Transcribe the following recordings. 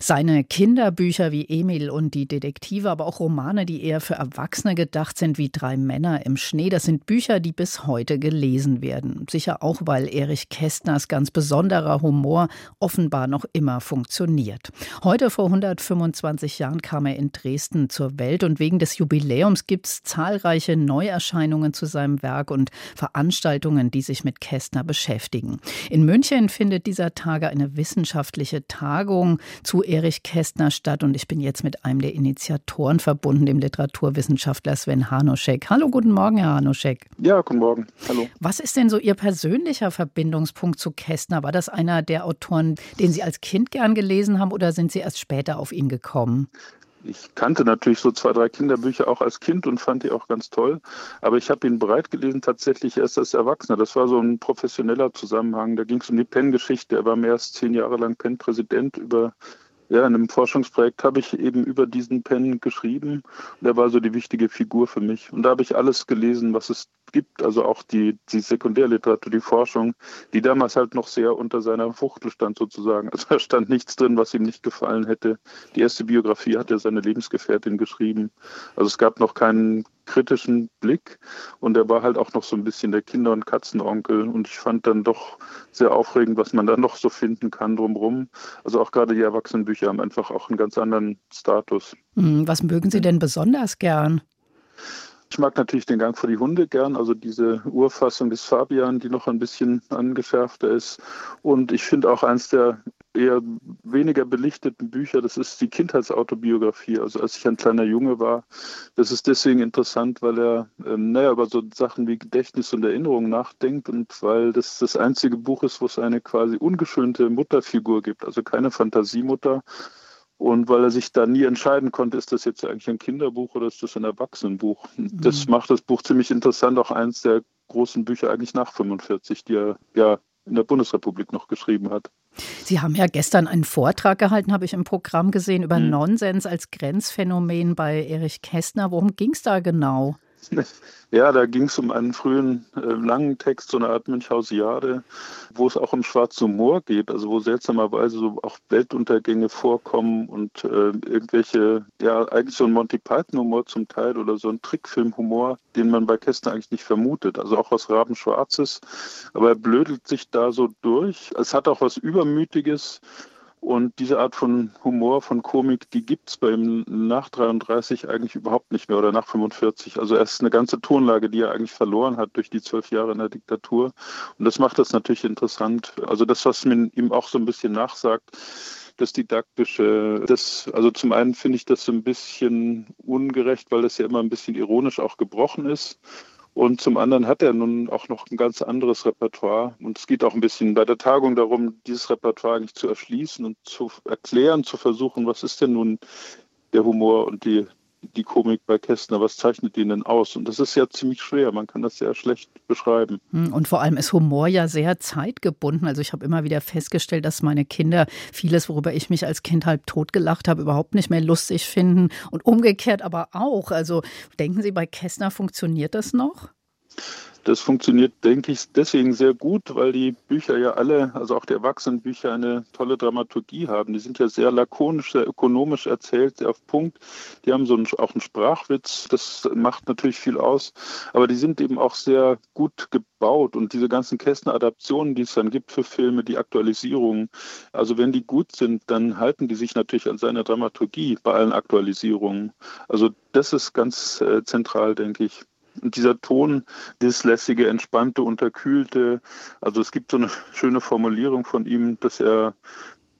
seine Kinderbücher wie Emil und die Detektive, aber auch Romane, die eher für Erwachsene gedacht sind, wie Drei Männer im Schnee, das sind Bücher, die bis heute gelesen werden. Sicher auch, weil Erich Kästners ganz besonderer Humor offenbar noch immer funktioniert. Heute vor 125 Jahren kam er in Dresden zur Welt und wegen des Jubiläums gibt es zahlreiche Neuerscheinungen zu seinem Werk und Veranstaltungen, die sich mit Kästner beschäftigen. In München findet dieser Tage eine wissenschaftliche Tagung zu Erich Kästner statt und ich bin jetzt mit einem der Initiatoren verbunden, dem Literaturwissenschaftler Sven Hanoschek. Hallo, guten Morgen, Herr Hanoschek. Ja, guten Morgen. Hallo. Was ist denn so Ihr persönlicher Verbindungspunkt zu Kästner? War das einer der Autoren, den Sie als Kind gern gelesen haben oder sind Sie erst später auf ihn gekommen? Ich kannte natürlich so zwei, drei Kinderbücher auch als Kind und fand die auch ganz toll. Aber ich habe ihn breit gelesen tatsächlich erst als Erwachsener. Das war so ein professioneller Zusammenhang. Da ging es um die Penn-Geschichte. Er war mehr als zehn Jahre lang Penn-Präsident über ja, in einem Forschungsprojekt habe ich eben über diesen Pen geschrieben. Und er war so die wichtige Figur für mich. Und da habe ich alles gelesen, was es gibt, also auch die, die Sekundärliteratur, die Forschung, die damals halt noch sehr unter seiner Fuchtel stand sozusagen. Also da stand nichts drin, was ihm nicht gefallen hätte. Die erste Biografie hat er seine Lebensgefährtin geschrieben. Also es gab noch keinen kritischen Blick und er war halt auch noch so ein bisschen der Kinder- und Katzenonkel und ich fand dann doch sehr aufregend, was man da noch so finden kann drumherum. Also auch gerade die Erwachsenenbücher haben einfach auch einen ganz anderen Status. Hm, was mögen Sie denn besonders gern? Ich mag natürlich den Gang vor die Hunde gern, also diese Urfassung des Fabian, die noch ein bisschen angeschärfter ist. Und ich finde auch eins der eher weniger belichteten Bücher, das ist die Kindheitsautobiografie. Also als ich ein kleiner Junge war, das ist deswegen interessant, weil er ähm, naja, über so Sachen wie Gedächtnis und Erinnerung nachdenkt und weil das das einzige Buch ist, wo es eine quasi ungeschönte Mutterfigur gibt, also keine Fantasiemutter, und weil er sich da nie entscheiden konnte, ist das jetzt eigentlich ein Kinderbuch oder ist das ein Erwachsenenbuch. Mhm. Das macht das Buch ziemlich interessant, auch eins der großen Bücher eigentlich nach 45, die er ja in der Bundesrepublik noch geschrieben hat. Sie haben ja gestern einen Vortrag gehalten, habe ich im Programm gesehen, über mhm. Nonsens als Grenzphänomen bei Erich Kästner. Worum ging es da genau? Ja, da ging es um einen frühen äh, langen Text, so eine Art Münchhausiade, wo es auch um schwarzen Humor geht, also wo seltsamerweise so auch Weltuntergänge vorkommen und äh, irgendwelche, ja, eigentlich so ein Monty Python-Humor zum Teil oder so ein Trickfilm-Humor, den man bei Kästner eigentlich nicht vermutet, also auch was Rabenschwarzes, aber er blödelt sich da so durch. Es hat auch was Übermütiges und diese Art von Humor, von Komik, die gibt es bei ihm nach 33 eigentlich überhaupt nicht mehr oder nach 45. Also er ist eine ganze Tonlage, die er eigentlich verloren hat durch die zwölf Jahre in der Diktatur. Und das macht das natürlich interessant. Also das, was man ihm auch so ein bisschen nachsagt, das Didaktische, das, also zum einen finde ich das so ein bisschen ungerecht, weil das ja immer ein bisschen ironisch auch gebrochen ist. Und zum anderen hat er nun auch noch ein ganz anderes Repertoire. Und es geht auch ein bisschen bei der Tagung darum, dieses Repertoire eigentlich zu erschließen und zu erklären, zu versuchen, was ist denn nun der Humor und die, die Komik bei Kästner, was zeichnet ihn denn aus? Und das ist ja ziemlich schwer, man kann das sehr schlecht beschreiben. Hm, und vor allem ist Humor ja sehr zeitgebunden. Also ich habe immer wieder festgestellt, dass meine Kinder vieles, worüber ich mich als Kind halb totgelacht habe, überhaupt nicht mehr lustig finden. Und umgekehrt aber auch. Also denken Sie, bei Kästner funktioniert das noch? Das funktioniert, denke ich, deswegen sehr gut, weil die Bücher ja alle, also auch die Erwachsenenbücher, eine tolle Dramaturgie haben. Die sind ja sehr lakonisch, sehr ökonomisch erzählt, sehr auf Punkt. Die haben so einen, auch einen Sprachwitz, das macht natürlich viel aus. Aber die sind eben auch sehr gut gebaut und diese ganzen Kästner-Adaptionen, die es dann gibt für Filme, die Aktualisierungen, also wenn die gut sind, dann halten die sich natürlich an seiner Dramaturgie bei allen Aktualisierungen. Also das ist ganz äh, zentral, denke ich. Und dieser Ton, dieses lässige, entspannte, unterkühlte, also es gibt so eine schöne Formulierung von ihm, dass er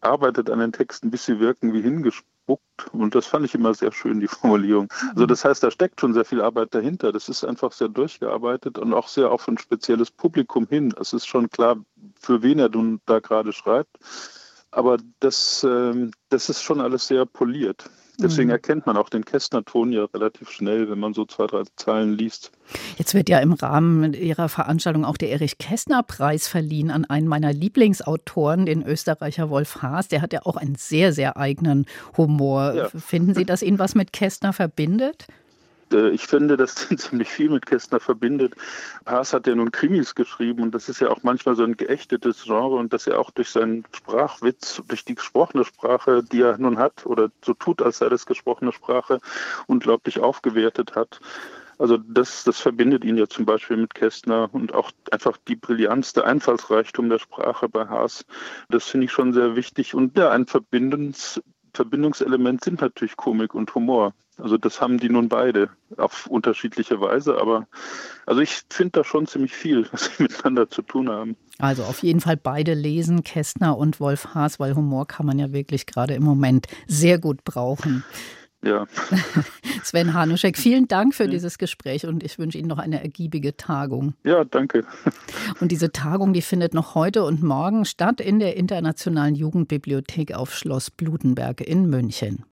arbeitet an den Texten, bis sie wirken wie hingespuckt. Und das fand ich immer sehr schön, die Formulierung. Also das heißt, da steckt schon sehr viel Arbeit dahinter. Das ist einfach sehr durchgearbeitet und auch sehr auf ein spezielles Publikum hin. Es ist schon klar, für wen er nun da gerade schreibt. Aber das, ähm, das ist schon alles sehr poliert. Deswegen mhm. erkennt man auch den Kästner-Ton ja relativ schnell, wenn man so zwei, drei Zeilen liest. Jetzt wird ja im Rahmen Ihrer Veranstaltung auch der Erich-Kästner-Preis verliehen an einen meiner Lieblingsautoren, den Österreicher Wolf Haas. Der hat ja auch einen sehr, sehr eigenen Humor. Ja. Finden Sie, dass ihn was mit Kästner verbindet? Äh, ich finde, dass ziemlich viel mit Kästner verbindet. Haas hat ja nun Krimis geschrieben und das ist ja auch manchmal so ein geächtetes Genre und dass er auch durch seinen Sprachwitz, durch die gesprochene Sprache, die er nun hat oder so tut, als sei das gesprochene Sprache, unglaublich aufgewertet hat. Also das, das verbindet ihn ja zum Beispiel mit Kästner und auch einfach die Brillanz, der Einfallsreichtum der Sprache bei Haas. Das finde ich schon sehr wichtig. Und ja, ein Verbindungs, Verbindungselement sind natürlich Komik und Humor. Also das haben die nun beide auf unterschiedliche Weise, aber also ich finde da schon ziemlich viel, was sie miteinander zu tun haben. Also auf jeden Fall beide lesen, Kästner und Wolf Haas, weil Humor kann man ja wirklich gerade im Moment sehr gut brauchen. Ja. Sven Hanuschek, vielen Dank für dieses Gespräch und ich wünsche Ihnen noch eine ergiebige Tagung. Ja, danke. Und diese Tagung, die findet noch heute und morgen statt in der Internationalen Jugendbibliothek auf Schloss Blutenberg in München.